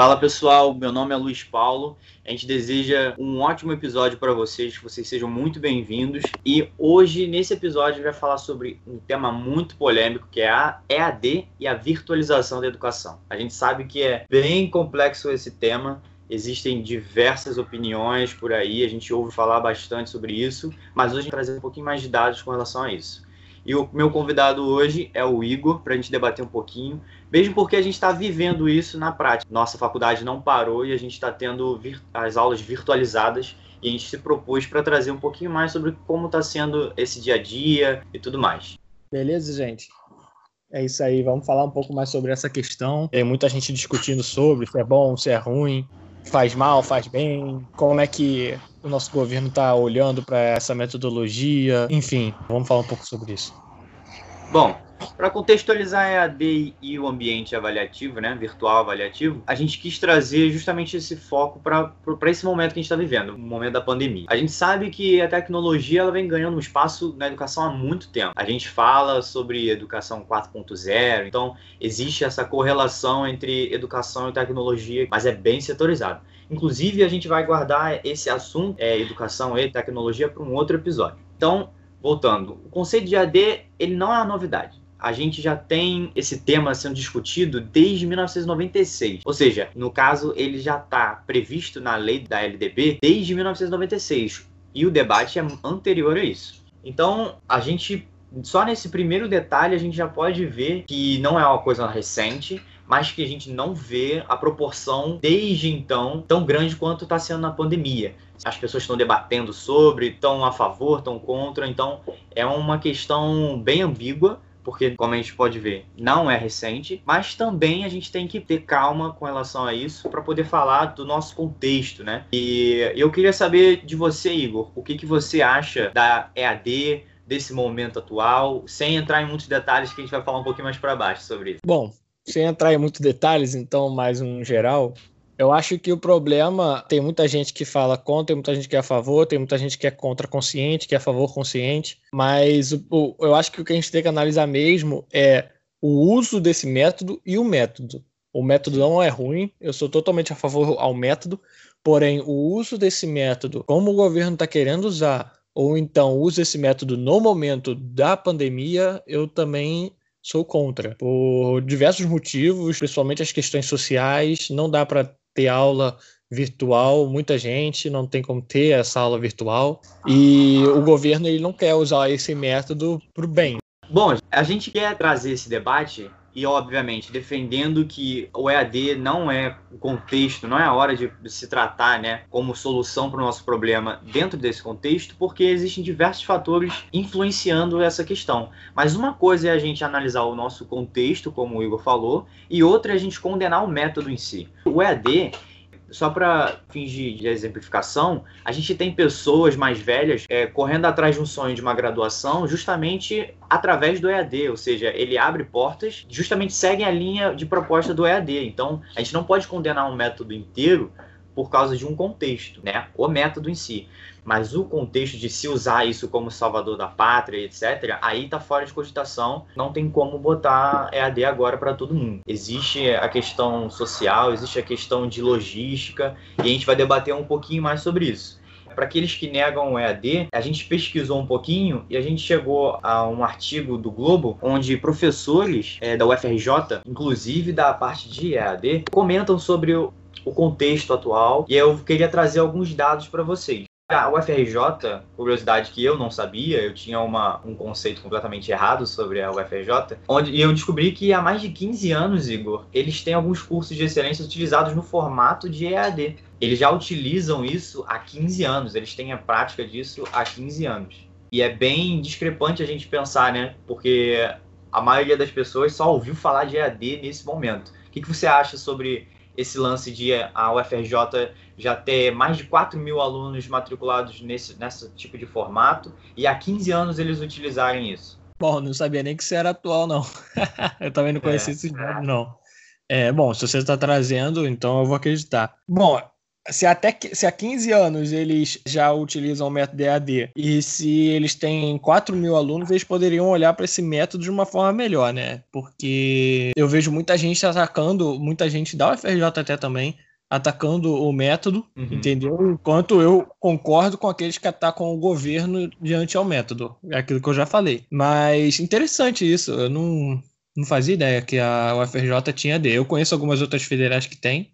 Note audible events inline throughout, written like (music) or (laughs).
Fala pessoal, meu nome é Luiz Paulo. A gente deseja um ótimo episódio para vocês, que vocês sejam muito bem-vindos. E hoje, nesse episódio, a gente vai falar sobre um tema muito polêmico, que é a EAD e a virtualização da educação. A gente sabe que é bem complexo esse tema, existem diversas opiniões por aí, a gente ouve falar bastante sobre isso, mas hoje a gente vai trazer um pouquinho mais de dados com relação a isso. E o meu convidado hoje é o Igor, para a gente debater um pouquinho, mesmo porque a gente está vivendo isso na prática. Nossa faculdade não parou e a gente está tendo as aulas virtualizadas e a gente se propôs para trazer um pouquinho mais sobre como está sendo esse dia a dia e tudo mais. Beleza, gente? É isso aí, vamos falar um pouco mais sobre essa questão. Tem muita gente discutindo sobre se é bom, se é ruim, faz mal, faz bem, como é que o nosso governo está olhando para essa metodologia, enfim, vamos falar um pouco sobre isso. Bom, para contextualizar a EAD e o ambiente avaliativo, né, virtual avaliativo, a gente quis trazer justamente esse foco para esse momento que a gente está vivendo, o momento da pandemia. A gente sabe que a tecnologia ela vem ganhando um espaço na educação há muito tempo. A gente fala sobre educação 4.0, então existe essa correlação entre educação e tecnologia, mas é bem setorizado. Inclusive, a gente vai guardar esse assunto, é, educação e tecnologia, para um outro episódio. Então, voltando, o conceito de AD ele não é uma novidade a gente já tem esse tema sendo discutido desde 1996. Ou seja, no caso, ele já está previsto na lei da LDB desde 1996. E o debate é anterior a isso. Então, a gente, só nesse primeiro detalhe, a gente já pode ver que não é uma coisa recente, mas que a gente não vê a proporção desde então tão grande quanto está sendo na pandemia. As pessoas estão debatendo sobre, estão a favor, estão contra, então é uma questão bem ambígua porque, como a gente pode ver, não é recente, mas também a gente tem que ter calma com relação a isso para poder falar do nosso contexto, né? E eu queria saber de você, Igor, o que, que você acha da EAD, desse momento atual, sem entrar em muitos detalhes, que a gente vai falar um pouquinho mais para baixo sobre isso. Bom, sem entrar em muitos detalhes, então, mais um geral, eu acho que o problema tem muita gente que fala contra, tem muita gente que é a favor, tem muita gente que é contra consciente, que é a favor consciente, mas o, o, eu acho que o que a gente tem que analisar mesmo é o uso desse método e o método. O método não é ruim, eu sou totalmente a favor ao método, porém o uso desse método, como o governo está querendo usar, ou então usa esse método no momento da pandemia, eu também sou contra, por diversos motivos, principalmente as questões sociais. Não dá para ter aula virtual, muita gente não tem como ter essa aula virtual e o governo ele não quer usar esse método para o bem. Bom, a gente quer trazer esse debate e, obviamente, defendendo que o EAD não é o contexto, não é a hora de se tratar né, como solução para o nosso problema dentro desse contexto, porque existem diversos fatores influenciando essa questão. Mas uma coisa é a gente analisar o nosso contexto, como o Igor falou, e outra é a gente condenar o método em si. O EAD só para fins de, de, exemplificação, a gente tem pessoas mais velhas é, correndo atrás de um sonho de uma graduação justamente através do EAD, ou seja, ele abre portas, justamente seguem a linha de proposta do EAD. Então, a gente não pode condenar um método inteiro por causa de um contexto, né? O método em si. Mas o contexto de se usar isso como salvador da pátria, etc., aí tá fora de cogitação. Não tem como botar EAD agora para todo mundo. Existe a questão social, existe a questão de logística, e a gente vai debater um pouquinho mais sobre isso. Para aqueles que negam o EAD, a gente pesquisou um pouquinho e a gente chegou a um artigo do Globo onde professores é, da UFRJ, inclusive da parte de EAD, comentam sobre o contexto atual e eu queria trazer alguns dados para vocês. A UFRJ, curiosidade que eu não sabia, eu tinha uma, um conceito completamente errado sobre a UFRJ, onde e eu descobri que há mais de 15 anos, Igor, eles têm alguns cursos de excelência utilizados no formato de EAD. Eles já utilizam isso há 15 anos, eles têm a prática disso há 15 anos. E é bem discrepante a gente pensar, né? Porque a maioria das pessoas só ouviu falar de EAD nesse momento. O que, que você acha sobre esse lance de a UFRJ já ter mais de 4 mil alunos matriculados nesse, nesse tipo de formato e há 15 anos eles utilizarem isso. Bom, não sabia nem que isso era atual, não. (laughs) eu também não conhecia é, esse dado, não. É, bom, se você está trazendo, então eu vou acreditar. Bom, se até se há 15 anos eles já utilizam o método EAD e se eles têm 4 mil alunos, eles poderiam olhar para esse método de uma forma melhor, né? Porque eu vejo muita gente atacando, muita gente da UFRJ até também, atacando o método, uhum. entendeu? Enquanto eu concordo com aqueles que atacam o governo diante ao método. É aquilo que eu já falei. Mas interessante isso. Eu não, não fazia ideia que a UFRJ tinha D. Eu conheço algumas outras federais que têm,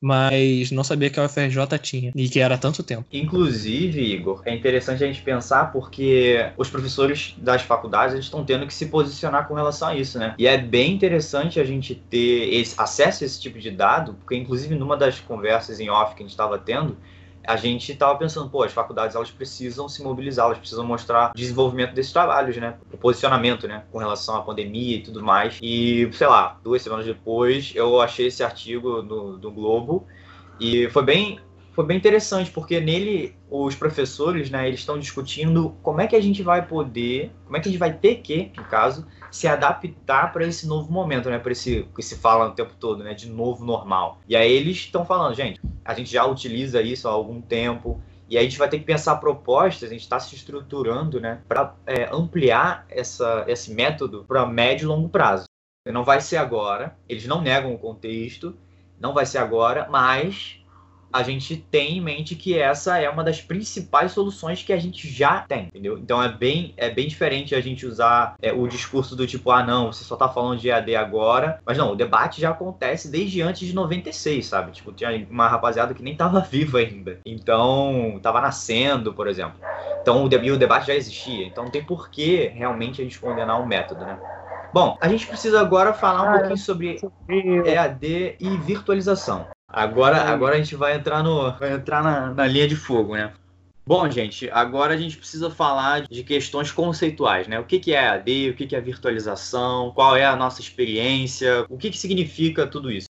mas não sabia que a UFRJ tinha e que era tanto tempo. Inclusive, Igor, é interessante a gente pensar porque os professores das faculdades estão tendo que se posicionar com relação a isso, né? E é bem interessante a gente ter esse, acesso a esse tipo de dado, porque inclusive numa das conversas em off que a gente estava tendo, a gente estava pensando, pô, as faculdades elas precisam se mobilizar, elas precisam mostrar desenvolvimento desses trabalhos, né? O posicionamento, né? Com relação à pandemia e tudo mais. E, sei lá, duas semanas depois eu achei esse artigo no, do Globo e foi bem foi bem interessante, porque nele os professores, né, eles estão discutindo como é que a gente vai poder, como é que a gente vai ter que, no caso, se adaptar para esse novo momento, né, para esse que se fala o tempo todo, né, de novo normal. E aí eles estão falando, gente, a gente já utiliza isso há algum tempo, e aí a gente vai ter que pensar propostas, a gente está se estruturando, né, para é, ampliar essa, esse método para médio e longo prazo. Não vai ser agora, eles não negam o contexto, não vai ser agora, mas a gente tem em mente que essa é uma das principais soluções que a gente já tem, entendeu? Então é bem, é bem diferente a gente usar é, o discurso do tipo, ah, não, você só tá falando de EAD agora. Mas não, o debate já acontece desde antes de 96, sabe? Tipo, tinha uma rapaziada que nem tava (laughs) viva ainda. Então, tava nascendo, por exemplo. Então, o, o debate já existia. Então, não tem por que realmente a gente condenar o método, né? Bom, a gente precisa agora falar um ah, pouquinho sobre EAD e virtualização. Agora, agora a gente vai entrar, no, vai entrar na, na linha de fogo, né? Bom, gente, agora a gente precisa falar de questões conceituais, né? O que, que é AD, o que, que é virtualização, qual é a nossa experiência, o que, que significa tudo isso.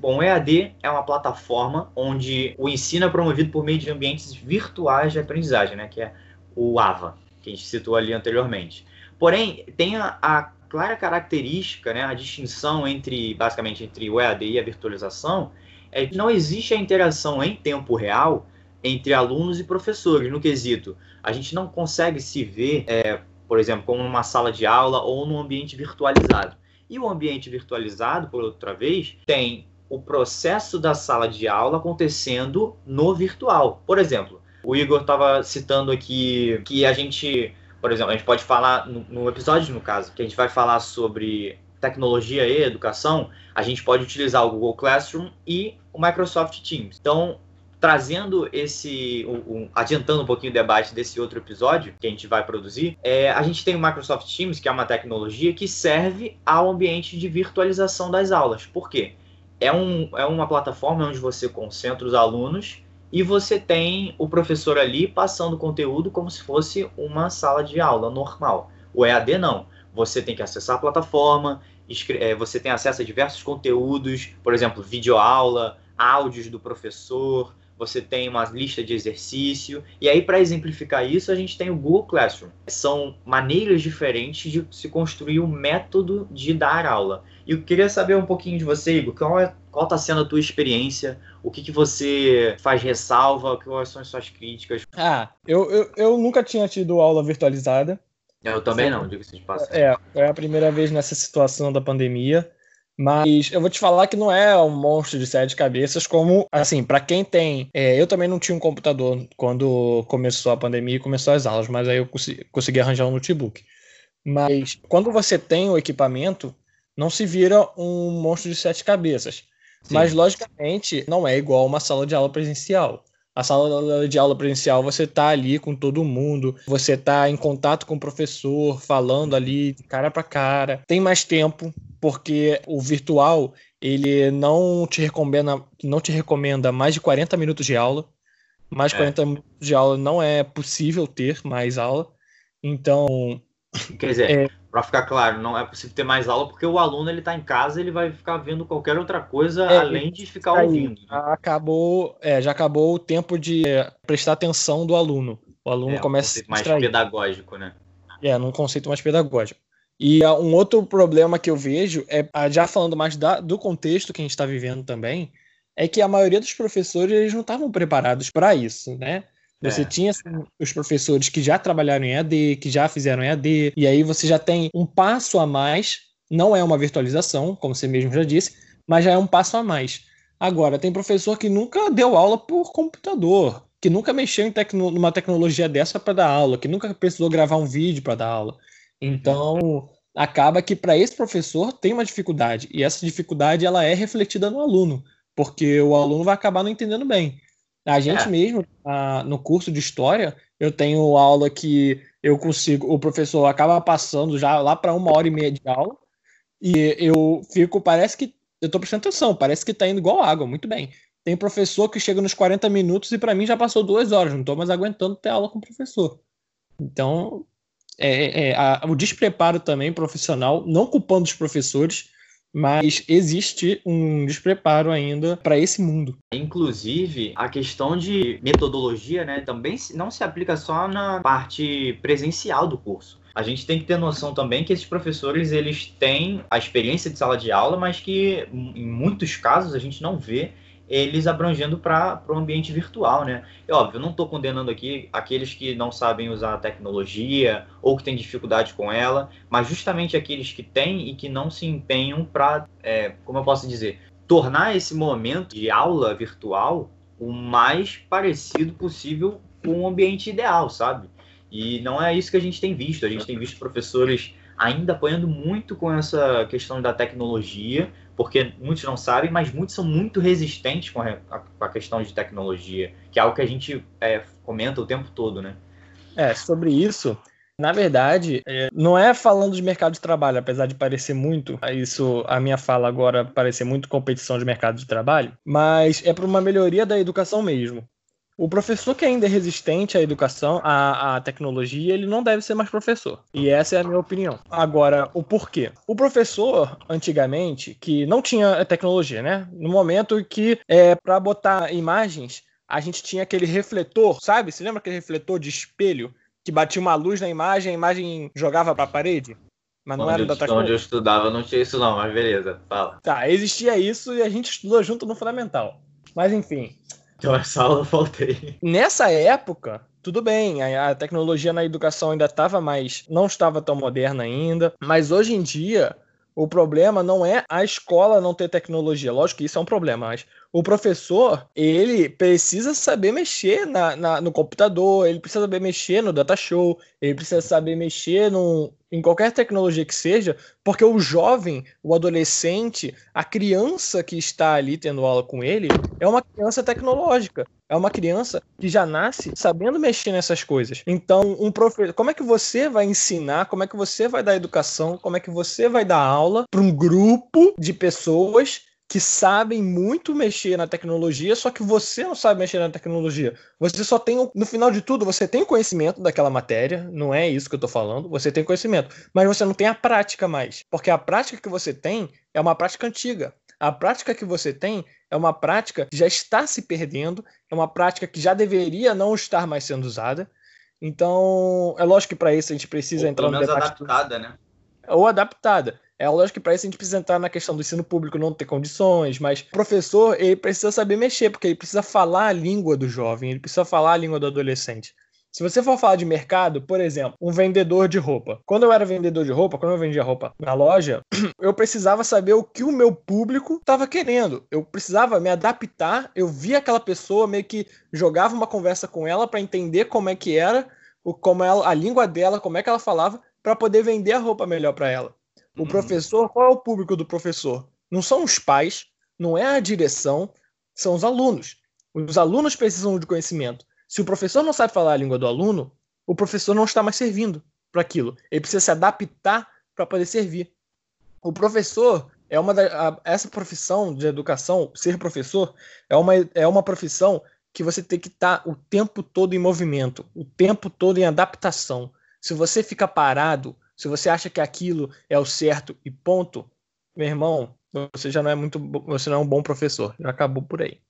Bom, o EAD é uma plataforma onde o ensino é promovido por meio de ambientes virtuais de aprendizagem, né? Que é o AVA, que a gente citou ali anteriormente. Porém, tem a, a clara característica, né, a distinção entre, basicamente, entre o EAD e a virtualização, é que não existe a interação em tempo real entre alunos e professores no quesito. A gente não consegue se ver, é, por exemplo, como numa sala de aula ou num ambiente virtualizado. E o ambiente virtualizado, por outra vez, tem o processo da sala de aula acontecendo no virtual. Por exemplo, o Igor estava citando aqui que a gente, por exemplo, a gente pode falar no, no episódio, no caso, que a gente vai falar sobre tecnologia e educação, a gente pode utilizar o Google Classroom e o Microsoft Teams. Então, trazendo esse, adiantando um pouquinho o debate desse outro episódio que a gente vai produzir, é, a gente tem o Microsoft Teams, que é uma tecnologia que serve ao ambiente de virtualização das aulas. Por quê? É, um, é uma plataforma onde você concentra os alunos e você tem o professor ali passando conteúdo como se fosse uma sala de aula normal. O EAD não você tem que acessar a plataforma, é, você tem acesso a diversos conteúdos, por exemplo, videoaula, áudios do professor, você tem uma lista de exercício. E aí, para exemplificar isso, a gente tem o Google Classroom. São maneiras diferentes de se construir um método de dar aula. E eu queria saber um pouquinho de você, Igor, qual é, qual está sendo a tua experiência? O que, que você faz ressalva? Quais são as suas críticas? Ah, eu, eu, eu nunca tinha tido aula virtualizada. Eu também não, digo-se de passagem. É, é a primeira vez nessa situação da pandemia. Mas eu vou te falar que não é um monstro de sete cabeças, como, assim, para quem tem. É, eu também não tinha um computador quando começou a pandemia e começou as aulas, mas aí eu consegui, consegui arranjar um notebook. Mas quando você tem o equipamento, não se vira um monstro de sete cabeças. Sim. Mas, logicamente, não é igual uma sala de aula presencial. A sala de aula presencial, você tá ali com todo mundo, você tá em contato com o professor, falando ali cara para cara. Tem mais tempo, porque o virtual, ele não te recomenda, não te recomenda mais de 40 minutos de aula. Mais de é. 40 minutos de aula não é possível ter mais aula. Então, Quer dizer, é, para ficar claro, não é possível ter mais aula porque o aluno ele está em casa, ele vai ficar vendo qualquer outra coisa é, além de ficar aí, ouvindo. Né? Acabou, é, já acabou o tempo de prestar atenção do aluno. O aluno é, começa um a mais pedagógico, né? É, num conceito mais pedagógico. E uh, um outro problema que eu vejo é, uh, já falando mais da, do contexto que a gente está vivendo também, é que a maioria dos professores eles não estavam preparados para isso, né? Você é. tinha assim, os professores que já trabalharam em EAD, que já fizeram EAD, e aí você já tem um passo a mais. Não é uma virtualização, como você mesmo já disse, mas já é um passo a mais. Agora, tem professor que nunca deu aula por computador, que nunca mexeu em tecno numa tecnologia dessa para dar aula, que nunca precisou gravar um vídeo para dar aula. Então, acaba que para esse professor tem uma dificuldade, e essa dificuldade ela é refletida no aluno, porque o aluno vai acabar não entendendo bem. A gente é. mesmo, no curso de história, eu tenho aula que eu consigo, o professor acaba passando já lá para uma hora e meia de aula, e eu fico, parece que eu estou prestando atenção, parece que está indo igual água, muito bem. Tem professor que chega nos 40 minutos e para mim já passou duas horas, não estou mais aguentando ter aula com o professor. Então, é, é a, o despreparo também profissional, não culpando os professores, mas existe um despreparo ainda para esse mundo. Inclusive, a questão de metodologia, né, também não se aplica só na parte presencial do curso. A gente tem que ter noção também que esses professores eles têm a experiência de sala de aula, mas que em muitos casos a gente não vê eles abrangendo para o ambiente virtual, né? É óbvio, não estou condenando aqui aqueles que não sabem usar a tecnologia ou que têm dificuldade com ela, mas justamente aqueles que têm e que não se empenham para, é, como eu posso dizer, tornar esse momento de aula virtual o mais parecido possível com o ambiente ideal, sabe? E não é isso que a gente tem visto. A gente tem visto professores ainda apoiando muito com essa questão da tecnologia, porque muitos não sabem, mas muitos são muito resistentes com a, com a questão de tecnologia, que é algo que a gente é, comenta o tempo todo, né? É, sobre isso, na verdade, é, não é falando de mercado de trabalho, apesar de parecer muito, isso, a minha fala agora parecer muito competição de mercado de trabalho, mas é para uma melhoria da educação mesmo. O professor que ainda é resistente à educação, à, à, tecnologia, ele não deve ser mais professor. E essa é a minha opinião. Agora, o porquê? O professor, antigamente, que não tinha tecnologia, né? No momento que, é, para botar imagens, a gente tinha aquele refletor, sabe? Você lembra aquele refletor de espelho que batia uma luz na imagem, a imagem jogava para a parede? Mas não onde era da Onde eu estudava não tinha isso não, mas beleza, fala. Tá, existia isso e a gente estudou junto no fundamental. Mas enfim, então essa aula eu faltei. Nessa época, tudo bem, a, tecnologia na educação ainda estava mais. não estava tão moderna ainda, mas hoje em dia. O problema não é a escola não ter tecnologia, lógico que isso é um problema, mas o professor, ele precisa saber mexer na, na, no computador, ele precisa saber mexer no data show, ele precisa saber mexer no, em qualquer tecnologia que seja, porque o jovem, o adolescente, a criança que está ali tendo aula com ele, é uma criança tecnológica. É uma criança que já nasce sabendo mexer nessas coisas. Então, um professor, como é que você vai ensinar, como é que você vai dar educação, como é que você vai dar aula para um grupo de pessoas que sabem muito mexer na tecnologia, só que você não sabe mexer na tecnologia. Você só tem, no final de tudo, você tem conhecimento daquela matéria, não é isso que eu tô falando, você tem conhecimento, mas você não tem a prática mais, porque a prática que você tem é uma prática antiga. A prática que você tem é uma prática que já está se perdendo, é uma prática que já deveria não estar mais sendo usada. Então, é lógico que para isso a gente precisa Ou entrar pelo menos adaptada, né? Ou adaptada. É lógico que para isso a gente precisa entrar na questão do ensino público não ter condições, mas o professor ele precisa saber mexer, porque ele precisa falar a língua do jovem, ele precisa falar a língua do adolescente. Se você for falar de mercado, por exemplo, um vendedor de roupa. Quando eu era vendedor de roupa, quando eu vendia roupa na loja, (clears throat) eu precisava saber o que o meu público estava querendo. Eu precisava me adaptar. Eu via aquela pessoa, meio que jogava uma conversa com ela para entender como é que era, como ela, a língua dela, como é que ela falava, para poder vender a roupa melhor para ela. O uhum. professor, qual é o público do professor? Não são os pais, não é a direção, são os alunos. Os alunos precisam de conhecimento. Se o professor não sabe falar a língua do aluno, o professor não está mais servindo para aquilo. Ele precisa se adaptar para poder servir. O professor é uma da, a, essa profissão de educação, ser professor, é uma, é uma profissão que você tem que estar tá o tempo todo em movimento, o tempo todo em adaptação. Se você fica parado, se você acha que aquilo é o certo e ponto, meu irmão, você já não é muito, você não é um bom professor. Já acabou por aí.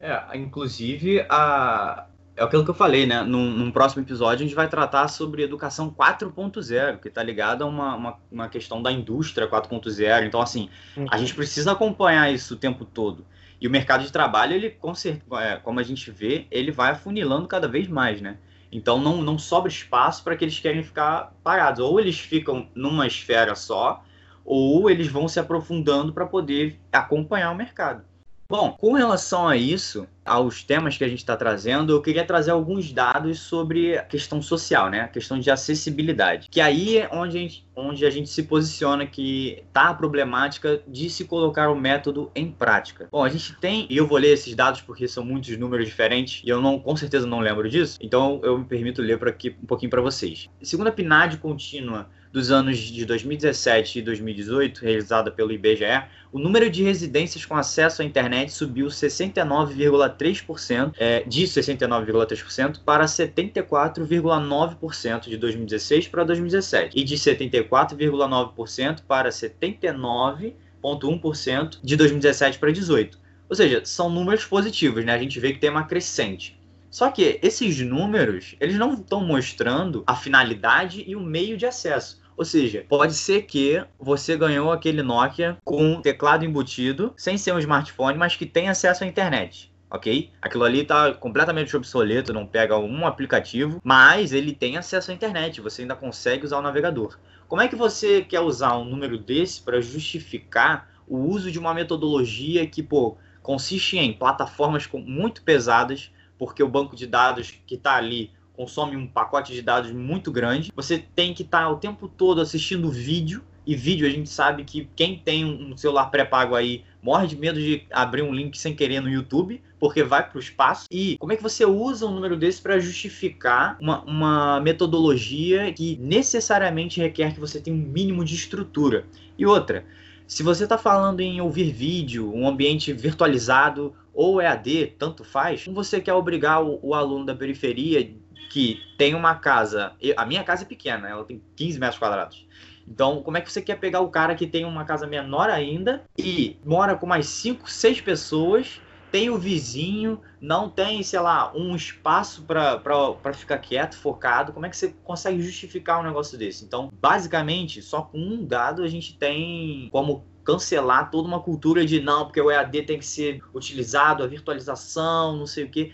É, inclusive a é aquilo que eu falei, né? Num, num, próximo episódio a gente vai tratar sobre educação 4.0, que está ligado a uma, uma, uma, questão da indústria 4.0. Então, assim, a gente precisa acompanhar isso o tempo todo. E o mercado de trabalho, ele, é, como a gente vê, ele vai afunilando cada vez mais, né? Então não, não sobra espaço para que eles querem ficar parados. Ou eles ficam numa esfera só, ou eles vão se aprofundando para poder acompanhar o mercado. Bom, com relação a isso, aos temas que a gente está trazendo, eu queria trazer alguns dados sobre a questão social, né? A questão de acessibilidade. Que aí é onde a gente, onde a gente se posiciona que está a problemática de se colocar o método em prática. Bom, a gente tem, e eu vou ler esses dados porque são muitos números diferentes, e eu não, com certeza não lembro disso, então eu me permito ler por aqui um pouquinho para vocês. Segundo a PNAD contínua dos anos de 2017 e 2018, realizada pelo IBGE, o número de residências com acesso à internet subiu 69,3%, é, de 69,3% para 74,9% de 2016 para 2017 e de 74,9% para 79,1% de 2017 para 2018. Ou seja, são números positivos, né? A gente vê que tem uma crescente. Só que esses números, eles não estão mostrando a finalidade e o meio de acesso. Ou seja, pode ser que você ganhou aquele Nokia com teclado embutido, sem ser um smartphone, mas que tem acesso à internet ok? Aquilo ali está completamente obsoleto, não pega um aplicativo, mas ele tem acesso à internet, você ainda consegue usar o navegador. Como é que você quer usar um número desse para justificar o uso de uma metodologia que, pô, consiste em plataformas muito pesadas, porque o banco de dados que está ali consome um pacote de dados muito grande. Você tem que estar tá o tempo todo assistindo vídeo. E vídeo a gente sabe que quem tem um celular pré-pago aí morre de medo de abrir um link sem querer no YouTube, porque vai para o espaço. E como é que você usa um número desse para justificar uma, uma metodologia que necessariamente requer que você tenha um mínimo de estrutura? E outra, se você está falando em ouvir vídeo, um ambiente virtualizado ou EAD, tanto faz, como você quer obrigar o, o aluno da periferia que tem uma casa. A minha casa é pequena, ela tem 15 metros quadrados. Então, como é que você quer pegar o cara que tem uma casa menor ainda e mora com mais 5, 6 pessoas, tem o vizinho, não tem, sei lá, um espaço para ficar quieto, focado? Como é que você consegue justificar um negócio desse? Então, basicamente, só com um dado a gente tem como cancelar toda uma cultura de não, porque o EAD tem que ser utilizado, a virtualização, não sei o quê.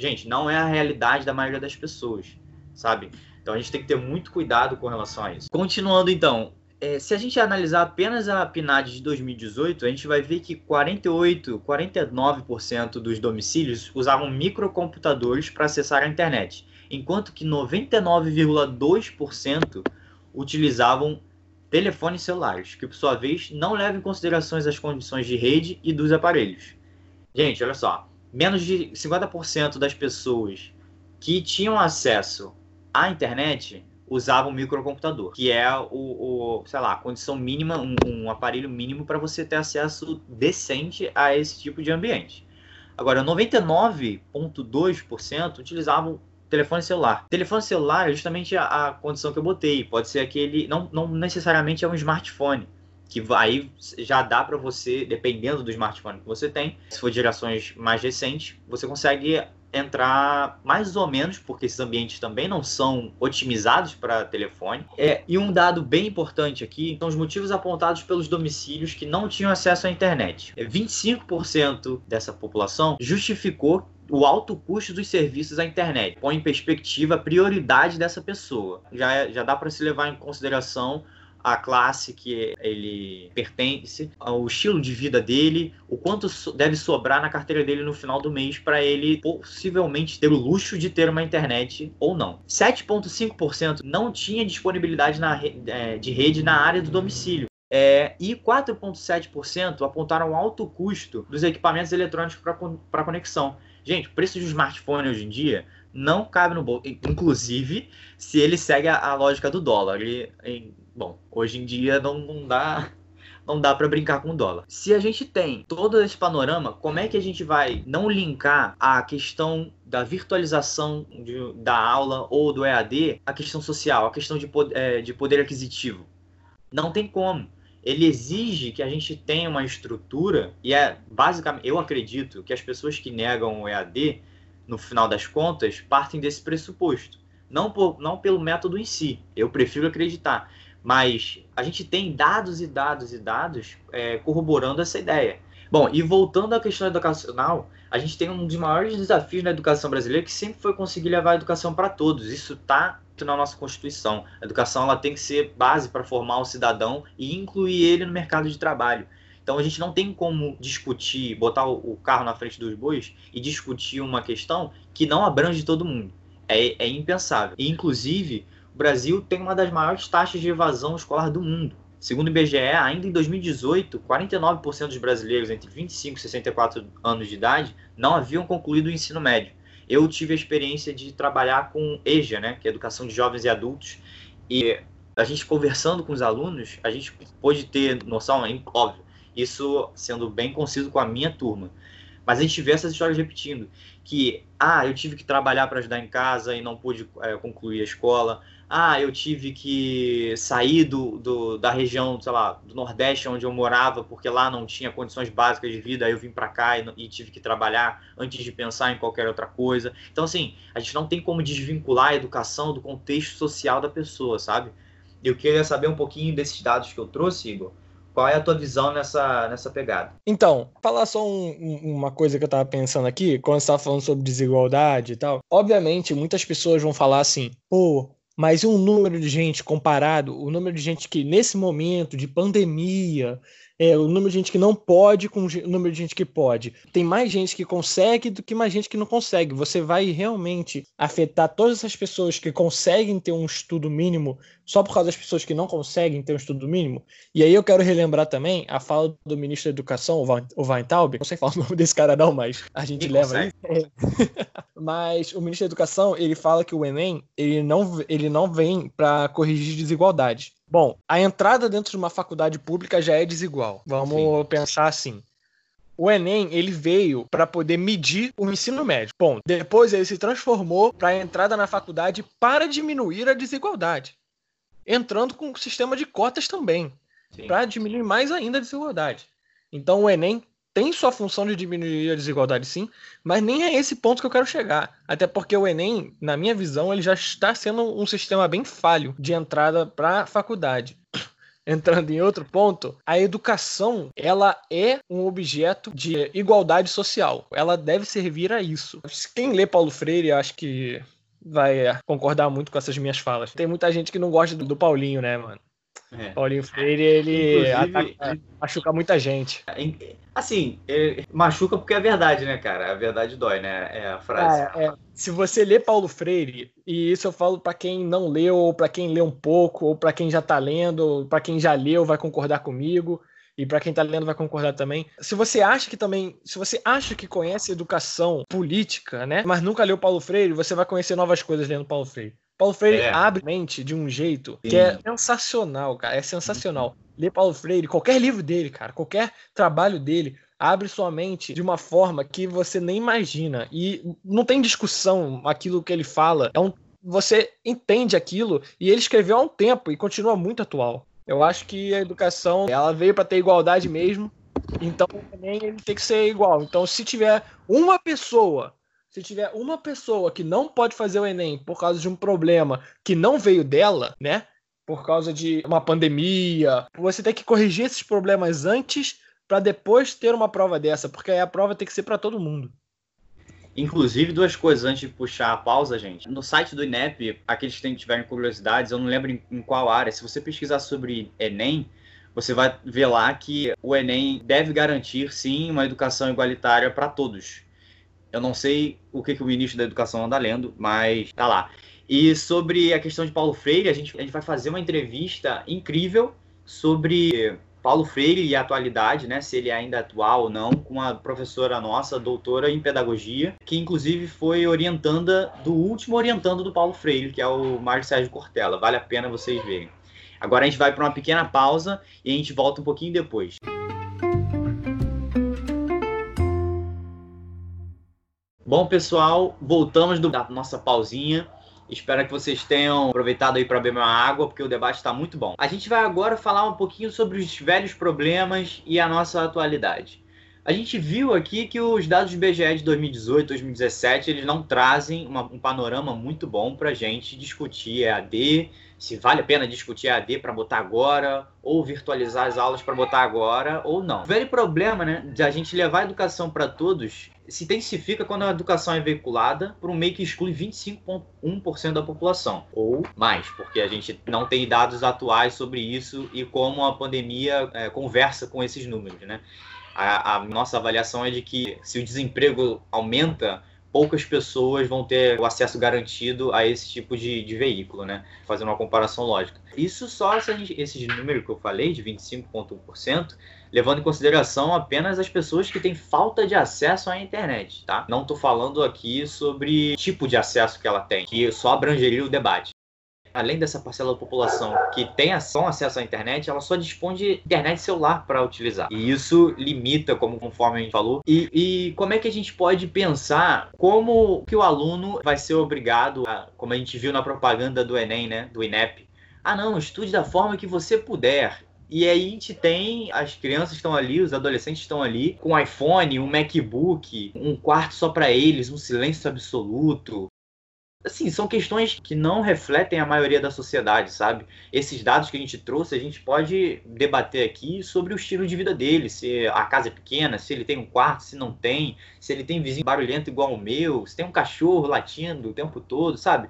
Gente, não é a realidade da maioria das pessoas, sabe? Então a gente tem que ter muito cuidado com relação a isso. Continuando então, é, se a gente analisar apenas a PNAD de 2018, a gente vai ver que 48, 49% dos domicílios usavam microcomputadores para acessar a internet, enquanto que 99,2% utilizavam telefones celulares, que por sua vez não levam em consideração as condições de rede e dos aparelhos. Gente, olha só, menos de 50% das pessoas que tinham acesso à internet usavam microcomputador, que é o, o sei lá, a condição mínima, um, um aparelho mínimo para você ter acesso decente a esse tipo de ambiente. Agora, 99,2% utilizavam telefone celular. Telefone celular é justamente a, a, condição que eu botei. Pode ser aquele, não, não necessariamente é um smartphone que aí já dá para você, dependendo do smartphone que você tem, se for de gerações mais recentes, você consegue entrar mais ou menos, porque esses ambientes também não são otimizados para telefone. É, e um dado bem importante aqui são os motivos apontados pelos domicílios que não tinham acesso à internet. 25% é, dessa população justificou o alto custo dos serviços à internet. Põe em perspectiva a prioridade dessa pessoa. Já, é, já dá para se levar em consideração a classe que ele pertence, o estilo de vida dele, o quanto deve sobrar na carteira dele no final do mês para ele possivelmente ter o luxo de ter uma internet ou não. 7,5% não tinha disponibilidade na, é, de rede na área do domicílio. É, e 4,7% apontaram alto custo dos equipamentos eletrônicos para conexão. Gente, o preço de um smartphone hoje em dia não cabe no bolso. Inclusive, se ele segue a, a lógica do dólar. Ele, em, bom, hoje em dia não, não dá (laughs) não dá para brincar com o dólar. Se a gente tem todo esse panorama, como é que a gente vai não linkar a questão da virtualização de, da aula ou do EAD à questão social, a questão de, é, de poder aquisitivo? Não tem como. Ele exige que a gente tenha uma estrutura, e é basicamente, eu acredito que as pessoas que negam o EAD no final das contas, partem desse pressuposto. Não, por, não pelo método em si, eu prefiro acreditar. Mas a gente tem dados e dados e dados é, corroborando essa ideia. Bom, e voltando à questão educacional, a gente tem um dos maiores desafios na educação brasileira que sempre foi conseguir levar a educação para todos. Isso está na nossa Constituição. A educação ela tem que ser base para formar o cidadão e incluir ele no mercado de trabalho. Então a gente não tem como discutir, botar o carro na frente dos bois e discutir uma questão que não abrange todo mundo. É, é impensável. E, inclusive, Brasil tem uma das maiores taxas de evasão escolar do mundo. Segundo o IBGE, ainda em 2018, 49% dos brasileiros entre 25 e 64 anos de idade não haviam concluído o ensino médio. Eu tive a experiência de trabalhar com EJA, né, que é Educação de Jovens e Adultos, e a gente conversando com os alunos, a gente pôde ter noção, é óbvio, isso sendo bem conciso com a minha turma. Mas a gente vê essas histórias repetindo, que, ah, eu tive que trabalhar para ajudar em casa e não pude é, concluir a escola, ah, eu tive que sair do, do, da região, sei lá, do Nordeste, onde eu morava, porque lá não tinha condições básicas de vida, aí eu vim para cá e, e, tive que trabalhar antes de pensar em qualquer outra coisa. Então, assim, a gente não tem como desvincular a educação do contexto social da pessoa, sabe? Eu queria saber um pouquinho desses dados que eu trouxe, Igor. Qual é a tua visão nessa, nessa pegada? Então, falar só um, uma coisa que eu tava pensando aqui, quando você tava falando sobre desigualdade e tal. Obviamente, muitas pessoas vão falar assim, pô, mas um número de gente comparado, o número de gente que nesse momento de pandemia, é, o número de gente que não pode com o número de gente que pode. Tem mais gente que consegue do que mais gente que não consegue. Você vai realmente afetar todas essas pessoas que conseguem ter um estudo mínimo só por causa das pessoas que não conseguem ter um estudo mínimo? E aí eu quero relembrar também a fala do ministro da Educação, o Weintraub. Não sei falar (laughs) o nome desse cara não, mas a gente Quem leva aí. (laughs) mas o ministro da Educação, ele fala que o Enem, ele não, ele não vem para corrigir desigualdades Bom, a entrada dentro de uma faculdade pública já é desigual. Vamos Sim. pensar assim. O Enem ele veio para poder medir o ensino médio. Bom, depois ele se transformou para a entrada na faculdade para diminuir a desigualdade, entrando com o sistema de cotas também, para diminuir mais ainda a desigualdade. Então o Enem tem sua função de diminuir a desigualdade, sim, mas nem é esse ponto que eu quero chegar. Até porque o Enem, na minha visão, ele já está sendo um sistema bem falho de entrada para a faculdade. (coughs) Entrando em outro ponto, a educação ela é um objeto de igualdade social. Ela deve servir a isso. Quem lê Paulo Freire, acho que vai concordar muito com essas minhas falas. Tem muita gente que não gosta do Paulinho, né, mano? É. Paulinho Freire, ele ataca, machuca muita gente. É, assim, machuca porque é verdade, né, cara? A verdade dói, né? É a frase. É, é. Se você lê Paulo Freire, e isso eu falo para quem não leu, ou para quem lê um pouco, ou para quem já tá lendo, ou para quem já leu, vai concordar comigo. E para quem tá lendo vai concordar também. Se você acha que também, se você acha que conhece educação política, né, mas nunca leu Paulo Freire, você vai conhecer novas coisas lendo Paulo Freire. Paulo Freire é. abre mente de um jeito Sim. que é sensacional, cara. É sensacional. Ler Paulo Freire, qualquer livro dele, cara, qualquer trabalho dele, abre sua mente de uma forma que você nem imagina. E não tem discussão aquilo que ele fala. É um, você entende aquilo e ele escreveu há um tempo e continua muito atual. Eu acho que a educação ela veio para ter igualdade mesmo. Então também ele tem que ser igual. Então se tiver uma pessoa se tiver uma pessoa que não pode fazer o Enem por causa de um problema que não veio dela, né? Por causa de uma pandemia, você tem que corrigir esses problemas antes para depois ter uma prova dessa, porque aí a prova tem que ser para todo mundo. Inclusive, duas coisas antes de puxar a pausa, gente. No site do INEP, aqueles que tiverem curiosidades, eu não lembro em, qual área, se você pesquisar sobre Enem, você vai ver lá que o Enem deve garantir, sim, uma educação igualitária para todos. Eu não sei o que, que o ministro da Educação anda lendo, mas tá lá. E sobre a questão de Paulo Freire, a gente, a gente vai fazer uma entrevista incrível sobre Paulo Freire e a atualidade, né, se ele é ainda atual ou não, com a professora nossa, doutora em pedagogia, que inclusive foi orientanda do último orientando do Paulo Freire, que é o Mário Sérgio Cortella. Vale a pena vocês verem. Agora a gente vai para uma pequena pausa e a gente volta um pouquinho depois. Bom, pessoal, voltamos do, da nossa pausinha. Espero que vocês tenham aproveitado aí para beber uma água, porque o debate está muito bom. A gente vai agora falar um pouquinho sobre os velhos problemas e a nossa atualidade. A gente viu aqui que os dados do IBGE de 2018, 2017, eles não trazem uma, um panorama muito bom para a gente discutir EAD, se vale a pena discutir EAD para botar agora, ou virtualizar as aulas para botar agora, ou não. O velho problema né, de a gente levar a educação para todos se intensifica quando a educação é veiculada por um meio que exclui 25,1% da população, ou mais, porque a gente não tem dados atuais sobre isso e como a pandemia é, conversa com esses números. Né? A, a nossa avaliação é de que se o desemprego aumenta, poucas pessoas vão ter o acesso garantido a esse tipo de, de veículo, né? Fazendo uma comparação lógica. Isso só esses números que eu falei, de 25,1%, levando em consideração apenas as pessoas que têm falta de acesso à internet, tá? Não estou falando aqui sobre tipo de acesso que ela tem, que só abrangeria o debate além dessa parcela da população que tem só acesso à internet, ela só dispõe de internet celular para utilizar. E isso limita, como conforme a gente falou. E, e, como é que a gente pode pensar como que o aluno vai ser obrigado, a, como a gente viu na propaganda do Enem, né, do INEP, ah não, estude da forma que você puder. E aí a gente tem as crianças estão ali, os adolescentes estão ali com um iPhone, um MacBook, um quarto só para eles, um silêncio absoluto, assim, são questões que não refletem a maioria da sociedade, sabe? Esses dados que a gente trouxe, a gente pode debater aqui sobre o estilo de vida dele, se a casa é pequena, se ele tem um quarto, se não tem, se ele tem vizinho barulhento igual o meu, se tem um cachorro latindo o tempo todo, sabe?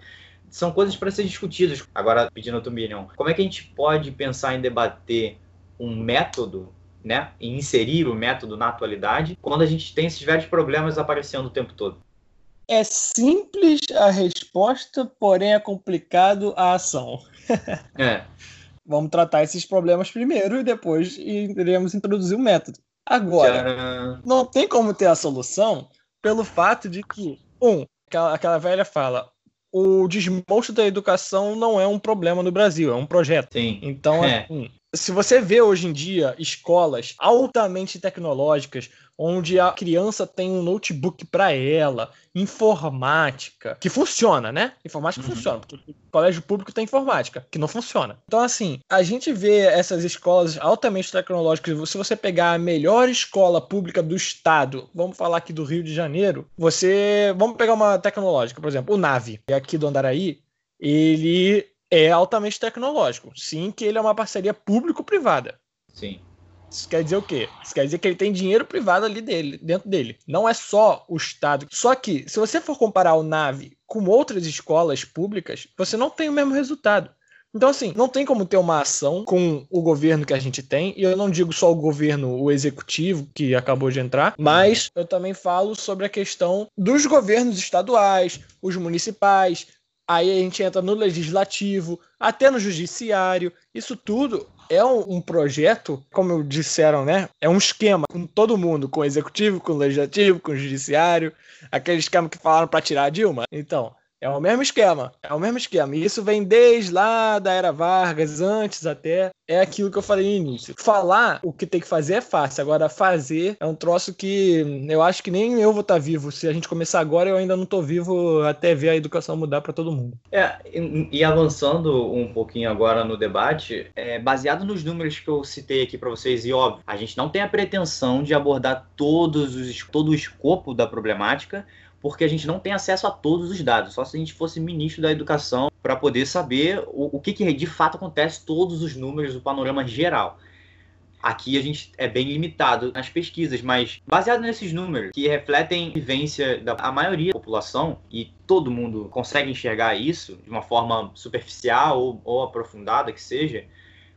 São coisas para ser discutidas. Agora, pedindo a tua como é que a gente pode pensar em debater um método né, e inserir o método na atualidade, quando a gente tem esses vários problemas aparecendo o tempo todo. É simples a resposta, porém é complicado a ação. (laughs) É. Vamos tratar esses problemas primeiro e depois iremos introduzir o método. Agora, não tem como ter a solução pelo fato de que, um, aquela, aquela velha fala, o desmonstro da educação não é um problema no Brasil, é um projeto. Sim. Então, é. assim, se você vê hoje em dia escolas altamente tecnológicas, onde a criança tem um notebook para ela, informática, que funciona, né? Informática uhum. funciona, porque o colégio público tem informática, que não funciona. Então, assim, a gente vê essas escolas altamente tecnológicas. Se você pegar a melhor escola pública do estado, vamos falar aqui do Rio de Janeiro, você. Vamos pegar uma tecnológica, por exemplo, o Nave, aqui do Andaraí, ele é altamente tecnológico. Sim, que ele é uma parceria público-privada. Sim. Isso quer dizer o quê? Isso quer dizer que ele tem dinheiro privado ali dele, dentro dele. Não é só o Estado. Só que, se você for comparar o NAVE com outras escolas públicas, você não tem o mesmo resultado. Então, assim, não tem como ter uma ação com o governo que a gente tem, e eu não digo só o governo, o executivo, que acabou de entrar, mas eu também falo sobre a questão dos governos estaduais, os municipais, Aí a gente entra no legislativo, até no judiciário. Isso tudo é um, um, projeto, como disseram, né? É um esquema com todo mundo, com o executivo, com o legislativo, com o judiciário, aquele esquema que falaram para tirar a Dilma. Então, é o mesmo esquema, é o mesmo esquema. E isso vem desde lá da era Vargas, antes até. É aquilo que eu falei no início. Falar o que tem que fazer é fácil, agora fazer é um troço que eu acho que nem eu vou estar tá vivo. Se a gente começar agora, eu ainda não estou vivo até ver a educação mudar para todo mundo. É, e avançando um pouquinho agora no debate, é, baseado nos números que eu citei aqui para vocês, e óbvio, a gente não tem a pretensão de abordar todos os, todo o escopo da problemática, porque a gente não tem acesso a todos os dados, só se a gente fosse ministro da educação para poder saber o, o que, que, de fato acontece, todos os números, o panorama geral. Aqui a gente é bem limitado nas pesquisas, mas baseado nesses números que refletem a vivência da maioria da população e todo mundo consegue enxergar isso de uma forma superficial ou, ou aprofundada que seja,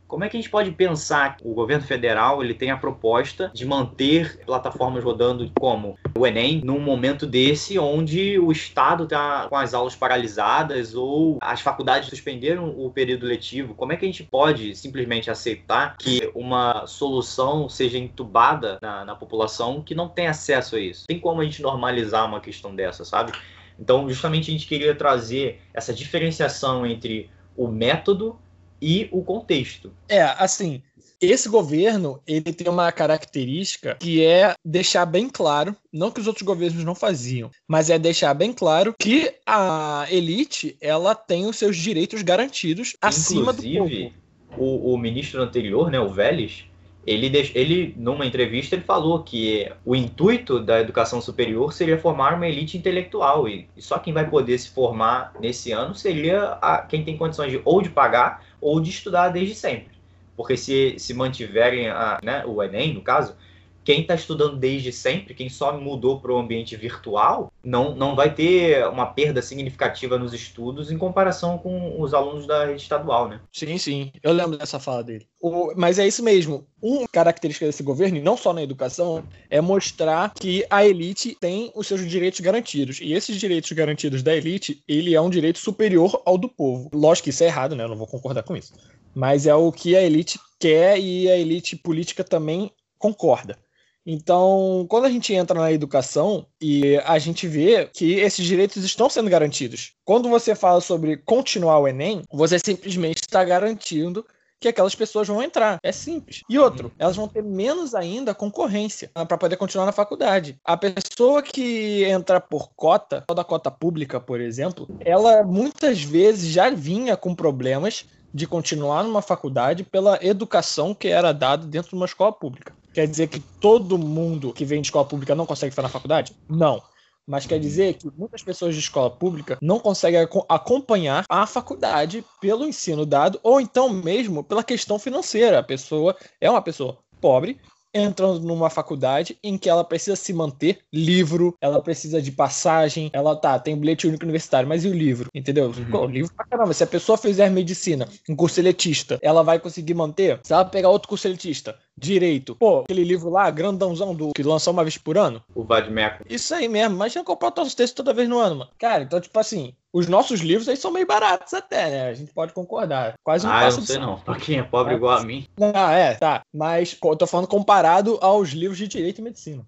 como é que a gente pode pensar que o governo federal ele tem a proposta de manter plataformas rodando como o Enem num momento desse onde o Estado está com as aulas paralisadas ou as faculdades suspenderam o período letivo? Como é que a gente pode simplesmente aceitar que uma solução seja entubada na, na população que não tem acesso a isso? Tem como a gente normalizar uma questão dessa, sabe? Então, justamente a gente queria trazer essa diferenciação entre o método e o contexto. É, assim, esse governo ele tem uma característica que é deixar bem claro, não que os outros governos não faziam, mas é deixar bem claro que a elite ela tem os seus direitos garantidos Inclusive, acima do povo. O, o ministro anterior, né, o Vélez, Ele, ele, numa entrevista, ele falou que o intuito da educação superior seria formar uma elite intelectual e, só quem vai poder se formar nesse ano seria a, quem tem condições de ou de pagar ou de estudar desde sempre. Porque se, se mantiverem a, né, o Enem, no caso, quem está estudando desde sempre, quem só mudou para o ambiente virtual, não, não vai ter uma perda significativa nos estudos em comparação com os alunos da rede estadual, né? Sim, sim. Eu lembro dessa fala dele. O, mas é isso mesmo. Uma característica desse governo, e não só na educação, é mostrar que a elite tem os seus direitos garantidos. E esses direitos garantidos da elite, ele é um direito superior ao do povo. Lógico que isso é errado, né? Eu não vou concordar com isso. Mas é o que a elite quer e a elite política também concorda. Então, quando a gente entra na educação e a gente vê que esses direitos estão sendo garantidos. Quando você fala sobre continuar o Enem, você simplesmente está garantindo que aquelas pessoas vão entrar. É simples. E outro, elas vão ter menos ainda concorrência para poder continuar na faculdade. A pessoa que entra por cota, da cota pública, por exemplo, ela muitas vezes já vinha com problemas de continuar numa faculdade pela educação que era dada dentro de uma escola pública. Quer dizer que todo mundo que vem de escola pública não consegue ficar na faculdade? Não. Mas quer dizer que muitas pessoas de escola pública não conseguem acompanhar a faculdade pelo ensino dado, ou então mesmo pela questão financeira. A pessoa é uma pessoa pobre entrando numa faculdade em que ela precisa se manter livro, ela precisa de passagem, ela tá, tem bilhete único universitário, mas e o livro? Entendeu? Uhum. O livro pra caramba. Se a pessoa fizer medicina, um curso elitista, ela vai conseguir manter? Se ela pegar outro curso elitista, direito. Pô, aquele livro lá, grandãozão do que lançou uma vez por ano. O Vadmeco. Isso aí mesmo. Imagina comprar todos os textos toda vez no ano, mano. Cara, então, tipo assim, os nossos livros aí são meio baratos até, né? A gente pode concordar. Quase um ah, eu não sei não. Pra quem é pobre é. igual a mim. Não, é, tá. Mas eu tô falando comparado aos livros de direito e medicina.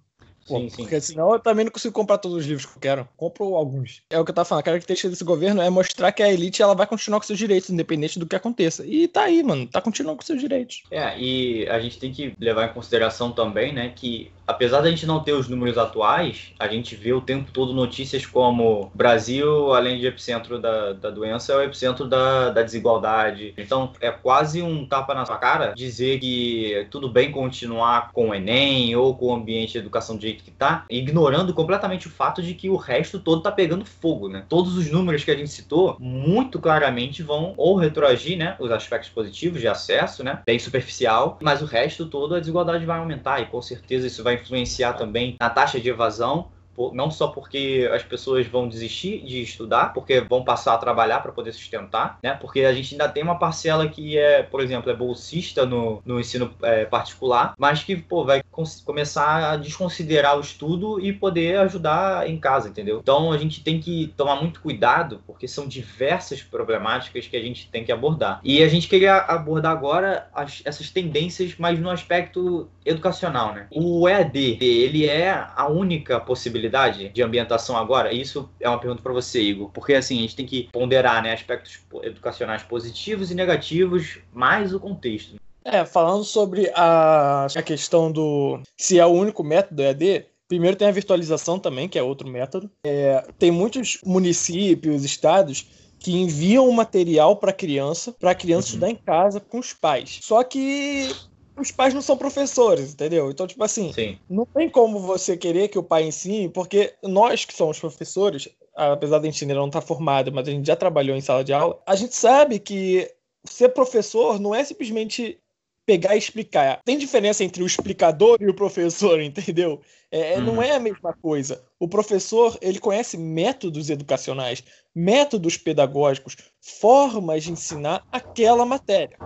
Pô, sim, sim. Porque senão eu também não consigo comprar todos os livros que eu quero. Compro alguns. É o que eu tava falando. A característica desse governo é mostrar que a elite ela vai continuar com seus direitos, independente do que aconteça. E tá aí, mano. Tá continuando com seus direitos. É, e a gente tem que levar em consideração também, né, que apesar da gente não ter os números atuais, a gente vê o tempo todo notícias como Brasil, além de epicentro da, da doença, é o epicentro da, da desigualdade. Então é quase um tapa na sua cara dizer que tudo bem continuar com o Enem ou com o ambiente de educação de jeito que tá, ignorando completamente o fato de que o resto todo tá pegando fogo, né? Todos os números que a gente citou, muito claramente vão ou retroagir, né, os aspectos positivos de acesso, né, bem superficial, mas o resto todo a desigualdade vai aumentar e com certeza isso vai influenciar também na taxa de evasão não só porque as pessoas vão desistir de estudar, porque vão passar a trabalhar para poder sustentar, né? Porque a gente ainda tem uma parcela que é, por exemplo, é bolsista no, no ensino é, particular, mas que pô, vai começar a desconsiderar o estudo e poder ajudar em casa, entendeu? Então a gente tem que tomar muito cuidado, porque são diversas problemáticas que a gente tem que abordar. E a gente queria abordar agora as, essas tendências, mas no aspecto educacional, né? O EAD, ele é a única possibilidade possibilidade de ambientação agora? Isso é uma pergunta para você, Igor, porque assim, a gente tem que ponderar né, aspectos educacionais positivos e negativos, mais o contexto. É, falando sobre a, a questão do se é o único método EAD, primeiro tem a virtualização também, que é outro método. É, tem muitos municípios, estados que enviam material para criança, para a criança uhum. estudar em casa com os pais. Só que os pais não são professores, entendeu? Então, tipo assim, Sim. não tem como você querer que o pai ensine, porque nós que somos professores, apesar de a gente ainda não estar tá formado, mas a gente já trabalhou em sala de aula, a gente sabe que ser professor não é simplesmente pegar e explicar. Tem diferença entre o explicador e o professor, (laughs) entendeu? É, é, uhum. Não é a mesma coisa. O professor ele conhece métodos educacionais, métodos pedagógicos, formas de ensinar aquela matéria.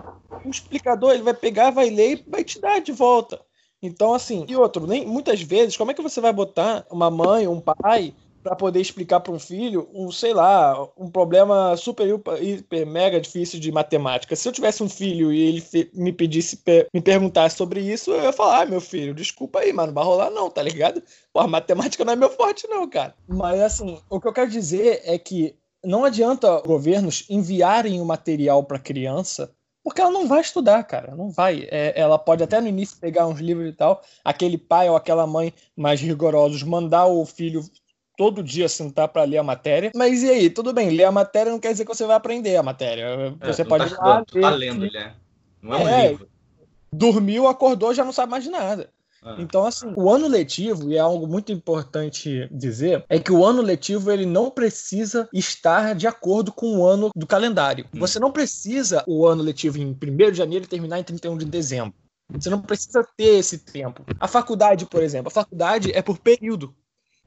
O explicador ele vai pegar, vai ler e vai te dar de volta. Então, assim, e outro, nem muitas vezes, como é que você vai botar uma mãe, um pai, para poder explicar para um filho um, sei lá, um problema super, hiper, mega difícil de matemática. Se eu tivesse um filho e ele me pedisse, me perguntasse sobre isso, eu ia falar, ah, meu filho, desculpa aí, mano, não vai rolar não, tá ligado? Pô, matemática não é meu forte não, cara. Mas assim, o que eu quero dizer é que não adianta governos enviarem o material para criança porque ela não vai estudar, cara. Não vai. É, ela pode até no início pegar uns livros e tal. Aquele pai ou aquela mãe mais rigorosos mandar o filho todo dia sentar para ler a matéria. Mas e aí, tudo bem, ler a matéria não quer dizer que você vai aprender a matéria. É, você pode tá, lá, tá lendo, né? Não é um é, livro. dormiu, acordou, já não sabe mais de nada. Ah. Então, assim, o ano letivo, e é algo muito importante dizer, é que o ano letivo ele não precisa estar de acordo com o ano do calendário. Hum. Você não precisa o ano letivo em 1 de janeiro e terminar em 31 de dezembro. Você não precisa ter esse tempo. A faculdade, por exemplo, a faculdade é por período.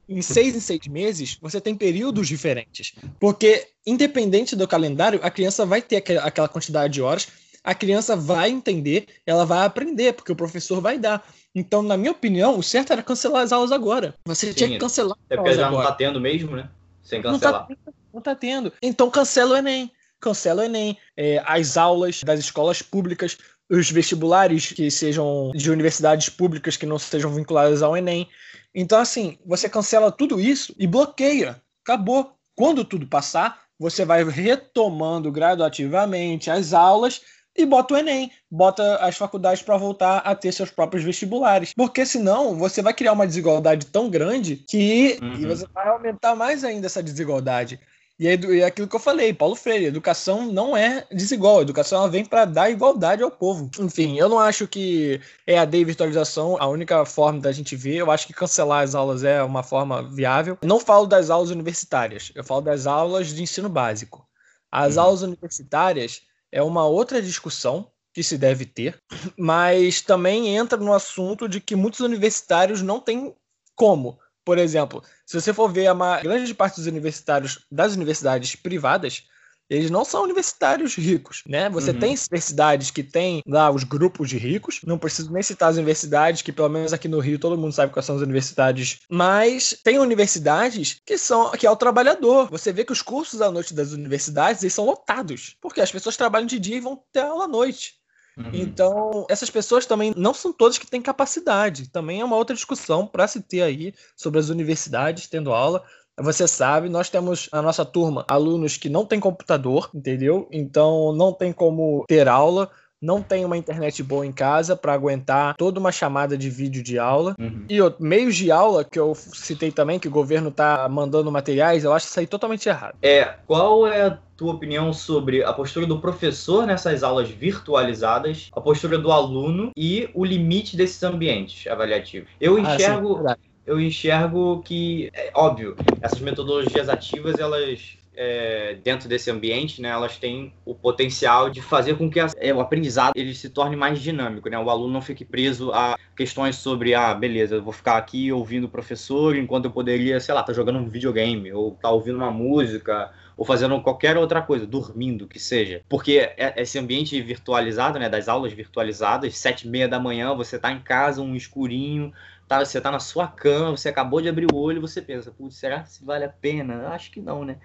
Em seis em seis meses, você tem períodos diferentes. Porque, independente do calendário, a criança vai ter aquela quantidade de horas, a criança vai entender, ela vai aprender, porque o professor vai dar. Então, na minha opinião, o certo era cancelar as aulas agora. Você Sim, tinha que cancelar é porque já agora. não tá tendo mesmo, né? Sem cancelar. Não tá, não tá tendo. Então, cancela o Enem. Cancela o Enem. É, as aulas das escolas públicas os vestibulares que sejam de universidades públicas que não sejam vinculadas ao Enem. Então, assim, você cancela tudo isso e bloqueia. Acabou. Quando tudo passar, você vai retomando gradativamente as aulas e bota o Enem, bota as faculdades para voltar a ter seus próprios vestibulares. Porque senão você vai criar uma desigualdade tão grande que uhum. e você vai aumentar mais ainda essa desigualdade. E é, é aquilo que eu falei, Paulo Freire, educação não é desigual, a educação ela vem para dar igualdade ao povo. Enfim, eu não acho que EAD e virtualização a única forma da gente ver, eu acho que cancelar as aulas é uma forma viável. Não falo das aulas universitárias, eu falo das aulas de ensino básico. As uhum. aulas universitárias é uma outra discussão que se deve ter, mas também entra no assunto de que muitos universitários não têm como. Por exemplo, se você for ver a grande parte dos universitários das universidades privadas, eles não são universitários ricos, né? Você uhum. tem universidades que têm lá os grupos de ricos, não preciso nem citar as universidades, que pelo menos aqui no Rio todo mundo sabe quais são as universidades, mas tem universidades que são que é o trabalhador. Você vê que os cursos à noite das universidades eles são lotados, porque as pessoas trabalham de dia e vão ter aula à noite. Uhum. Então, essas pessoas também não são todas que têm capacidade. Também é uma outra discussão para se ter aí sobre as universidades tendo aula. Você sabe, nós temos na nossa turma alunos que não têm computador, entendeu? Então não tem como ter aula não tem uma internet boa em casa para aguentar toda uma chamada de vídeo de aula. Uhum. E outro, meios de aula, que eu citei também, que o governo tá mandando materiais, eu acho isso aí totalmente errado. É, qual é a tua opinião sobre a postura do professor nessas aulas virtualizadas, a postura do aluno e o limite desses ambientes avaliativos? Eu enxergo. Ah, sim, eu enxergo que, é óbvio, essas metodologias ativas, elas é, dentro desse ambiente, né, elas têm o potencial de fazer com que a, é, o aprendizado ele se torne mais dinâmico, né? O aluno não fique preso a questões sobre, ah, beleza, eu vou ficar aqui ouvindo o professor enquanto eu poderia, sei lá, tá jogando um videogame, ou tá ouvindo uma música, ou fazendo qualquer outra coisa, dormindo, que seja. Porque é, esse ambiente virtualizado, né, das aulas virtualizadas, sete e meia da manhã, você está em casa, um escurinho, tá, você está na sua cama, você acabou de abrir o olho você pensa, putz, será que vale a pena? Acho que não, né?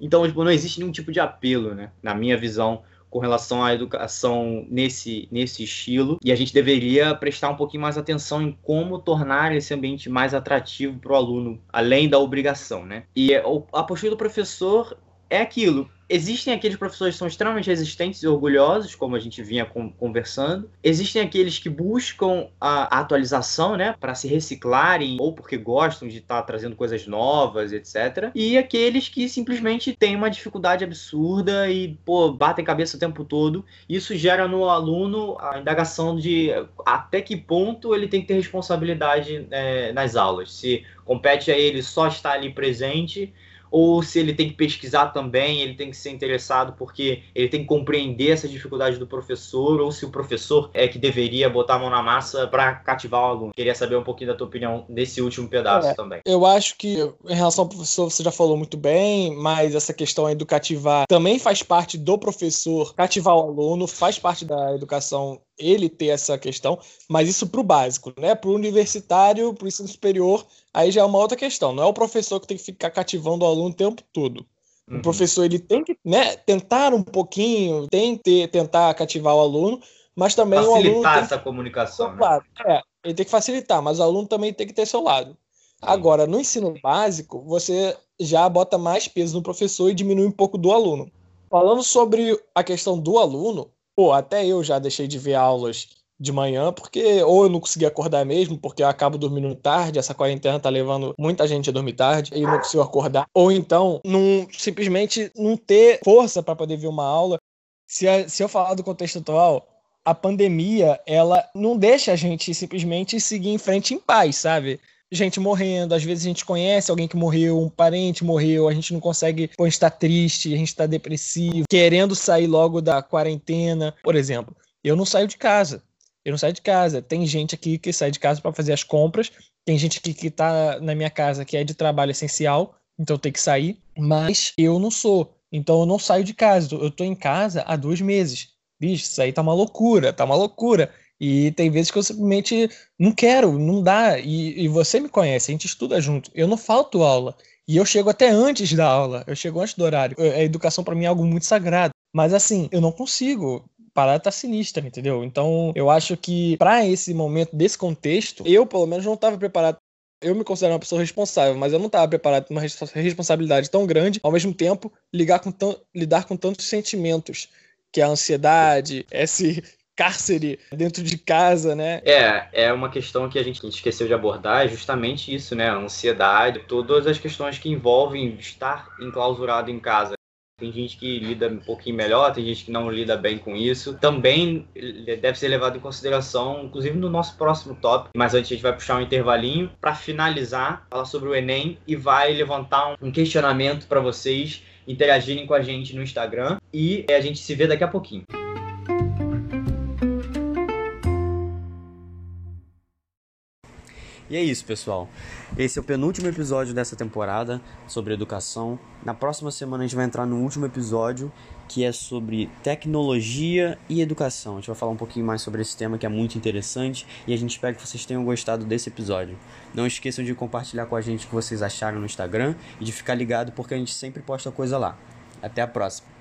Então, tipo, não existe nenhum tipo de apelo, né? Na minha visão, com relação à educação nesse, nesse estilo. E a gente deveria prestar um pouquinho mais atenção em como tornar esse ambiente mais atrativo para o aluno, além da obrigação, né? E a postura do professor é aquilo existem aqueles professores que são extremamente resistentes e orgulhosos, como a gente vinha conversando. Existem aqueles que buscam a, a atualização, né, para se reciclarem ou porque gostam de estar tá trazendo coisas novas, etc. E aqueles que simplesmente têm uma dificuldade absurda e, pô, batem cabeça o tempo todo. Isso gera no aluno a indagação de até que ponto ele tem que ter responsabilidade é, nas aulas. Se compete a ele só estar ali presente ou se ele tem que pesquisar também, ele tem que ser interessado porque ele tem que compreender essa dificuldade do professor, ou se o professor é que deveria botar a mão na massa para cativar o aluno. Queria saber um pouquinho da tua opinião nesse último pedaço é, também. Eu acho que em relação ao professor você já falou muito bem, mas essa questão cativar também faz parte do professor cativar o aluno, faz parte da educação ele ter essa questão, mas isso para o básico, né? Para o universitário, para o ensino superior, aí já é uma outra questão. Não é o professor que tem que ficar cativando o aluno o tempo todo. Uhum. O professor ele tem que né, tentar um pouquinho, tem que tentar cativar o aluno, mas também facilitar o aluno essa comunicação. Né? É, ele tem que facilitar, mas o aluno também tem que ter seu lado. Agora, no ensino básico, você já bota mais peso no professor e diminui um pouco do aluno. Falando sobre a questão do aluno, Pô, até eu já deixei de ver aulas de manhã, porque ou eu não consegui acordar mesmo, porque eu acabo dormindo tarde, essa quarentena tá levando muita gente a dormir tarde e não consigo acordar, ou então não simplesmente não ter força para poder ver uma aula. Se, se eu falar do contexto atual, a pandemia, ela não deixa a gente simplesmente seguir em frente em paz, sabe? gente morrendo, às vezes a gente conhece alguém que morreu, um parente morreu, a gente não consegue, pô, a gente tá triste, a gente tá depressivo, querendo sair logo da quarentena. Por exemplo, eu não saio de casa. Eu não saio de casa. Tem gente aqui que sai de casa para fazer as compras, tem gente aqui que tá na minha casa que é de trabalho essencial, então tem que sair, mas eu não sou. Então eu não saio de casa. Eu tô em casa há dois meses. Bicho, isso aí tá uma loucura, tá uma loucura. E tem vezes que eu simplesmente não quero, não dá. E, e, você me conhece, a gente estuda junto. Eu não falto aula. E eu chego até antes da aula. Eu chego antes do horário. A educação para mim é algo muito sagrado. Mas assim, eu não consigo. Parada tá sinistra, entendeu? Então, eu acho que para esse momento, desse contexto, eu pelo menos não estava preparado eu me considero uma pessoa responsável, mas eu não estava preparado para uma responsabilidade tão grande, ao mesmo tempo com lidar com tantos sentimentos, que é a ansiedade, esse (laughs) cárcere dentro de casa, né? É, é uma questão que a gente esqueceu de abordar, é justamente isso, né? A ansiedade, todas as questões que envolvem estar enclausurado em casa. Tem gente que lida um pouquinho melhor, tem gente que não lida bem com isso. Também deve ser levado em consideração, inclusive no nosso próximo tópico. Mas antes a gente vai puxar um intervalinho para finalizar, falar sobre o Enem e vai levantar um questionamento para vocês interagirem com a gente no Instagram. E a gente se vê daqui a pouquinho. E é isso, pessoal. Esse é o penúltimo episódio dessa temporada sobre educação. Na próxima semana a gente vai entrar no último episódio que é sobre tecnologia e educação. A gente vai falar um pouquinho mais sobre esse tema que é muito interessante e a gente espera que vocês tenham gostado desse episódio. Não esqueçam de compartilhar com a gente o que vocês acharam no Instagram e de ficar ligado porque a gente sempre posta coisa lá. Até a próxima.